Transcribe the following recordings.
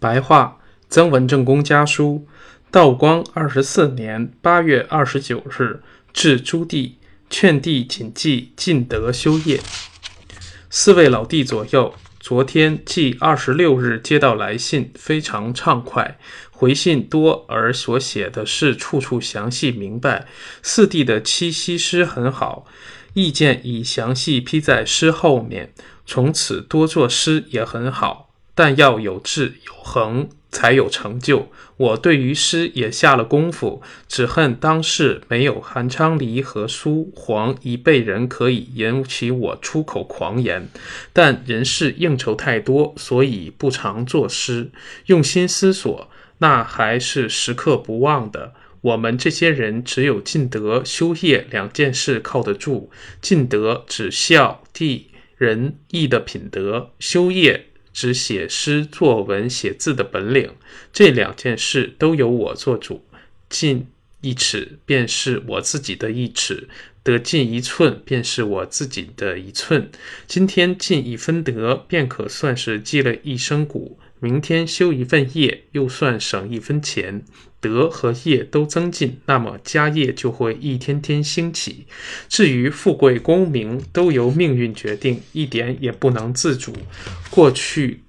白话曾文正公家书，道光二十四年八月二十九日，致朱棣，劝帝谨记尽德修业。四位老弟左右，昨天即二十六日接到来信，非常畅快。回信多而所写的事处处详细明白。四弟的七夕诗很好，意见已详细批在诗后面。从此多作诗也很好。但要有志有恒，才有成就。我对于诗也下了功夫，只恨当世没有韩昌黎和苏黄一辈人可以引起我出口狂言。但人事应酬太多，所以不常作诗。用心思索，那还是时刻不忘的。我们这些人只有尽德修业两件事靠得住。尽德指孝悌仁义的品德，修业。指写诗作文写字的本领，这两件事都由我做主。进一尺，便是我自己的一尺；得进一寸，便是我自己的一寸。今天进一分得，便可算是积了一身谷；明天修一份业，又算省一分钱。德和业都增进，那么家业就会一天天兴起。至于富贵功名，都由命运决定，一点也不能自主。过去。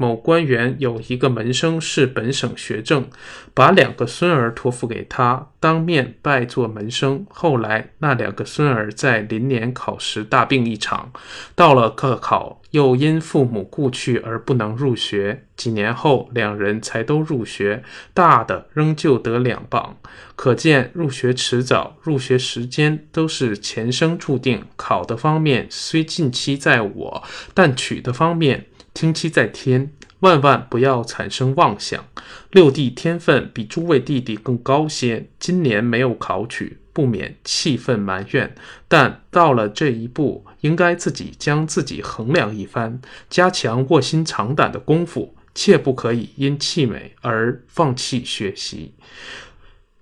某官员有一个门生是本省学政，把两个孙儿托付给他，当面拜做门生。后来那两个孙儿在临年考时大病一场，到了科考又因父母故去而不能入学。几年后两人才都入学，大的仍旧得两榜，可见入学迟早，入学时间都是前生注定。考的方面虽近期在我，但取的方面。听期在天，万万不要产生妄想。六弟天分比诸位弟弟更高些，今年没有考取，不免气愤埋怨。但到了这一步，应该自己将自己衡量一番，加强卧薪尝胆的功夫，切不可以因气馁而放弃学习。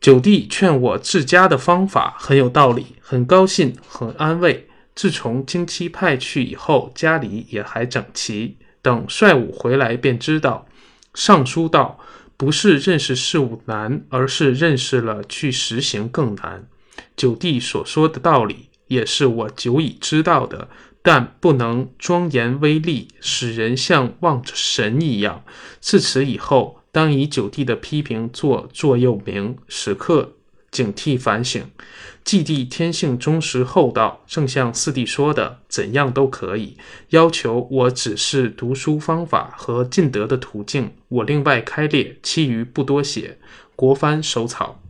九弟劝我治家的方法很有道理，很高兴，很安慰。自从经期派去以后，家里也还整齐。等帅武回来，便知道，尚书道不是认识事物难，而是认识了去实行更难。九弟所说的道理，也是我久已知道的，但不能庄严威力，使人像望着神一样。自此以后，当以九弟的批评做座右铭，时刻。警惕反省，季弟天性忠实厚道，正像四弟说的，怎样都可以要求我只是读书方法和进德的途径，我另外开列，其余不多写。国藩手草。